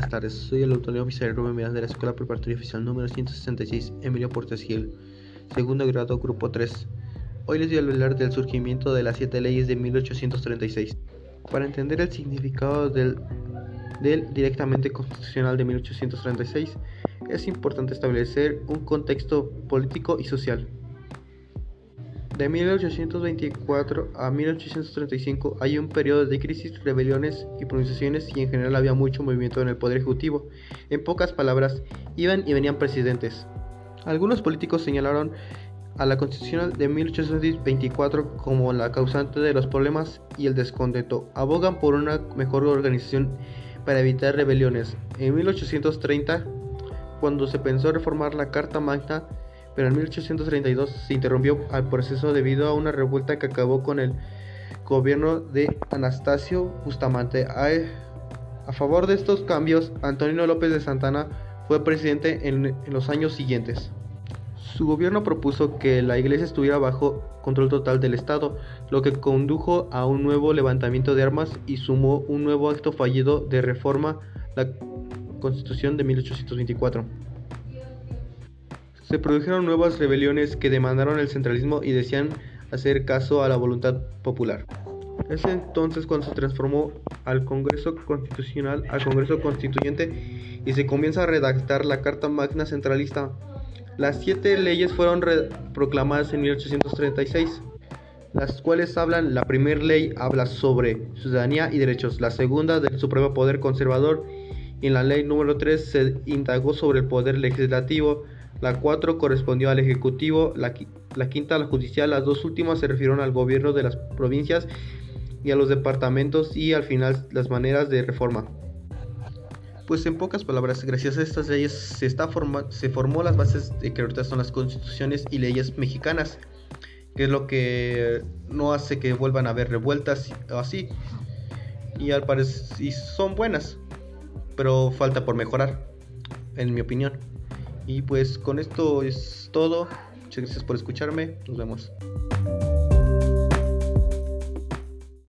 tardes, soy el autor oficial Rubén Miranda de la Escuela Preparatoria Oficial número 166, Emilio Portes Gil, segundo grado, grupo 3. Hoy les voy a hablar del surgimiento de las siete leyes de 1836. Para entender el significado del, del directamente constitucional de 1836, es importante establecer un contexto político y social. De 1824 a 1835 hay un periodo de crisis, rebeliones y pronunciaciones y en general había mucho movimiento en el poder ejecutivo. En pocas palabras, iban y venían presidentes. Algunos políticos señalaron a la Constitución de 1824 como la causante de los problemas y el descontento. Abogan por una mejor organización para evitar rebeliones. En 1830, cuando se pensó reformar la Carta Magna, pero en 1832 se interrumpió el proceso debido a una revuelta que acabó con el gobierno de Anastasio Bustamante. A, favor de estos cambios, Antonio López de Santana fue presidente en, en los años siguientes. Su gobierno propuso que la iglesia estuviera bajo control total del Estado, lo que condujo a un nuevo levantamiento de armas y sumó un nuevo acto fallido de reforma, la Constitución de 1824 se produjeron nuevas rebeliones que demandaron el centralismo y decían hacer caso a la voluntad popular. Es entonces cuando se transformó al Congreso Constitucional al Congreso Constituyente y se comienza a redactar la Carta Magna Centralista. Las siete leyes fueron proclamadas en 1836, las cuales hablan, la primera ley habla sobre ciudadanía y derechos, la segunda del Supremo Poder Conservador y en la ley número 3 se indagó sobre el poder legislativo, la 4 correspondió al Ejecutivo, la, quinta a la Judicial, las dos últimas se refirieron al gobierno de las provincias y a los departamentos y al final las maneras de reforma. Pues en pocas palabras, gracias a estas leyes se, está se formó las bases de que ahorita son las constituciones y leyes mexicanas, que es lo que no hace que vuelvan a haber revueltas o así. Y al parecer son buenas, pero falta por mejorar, en mi opinión. Y pues con esto es todo. Muchas gracias por escucharme. Nos vemos.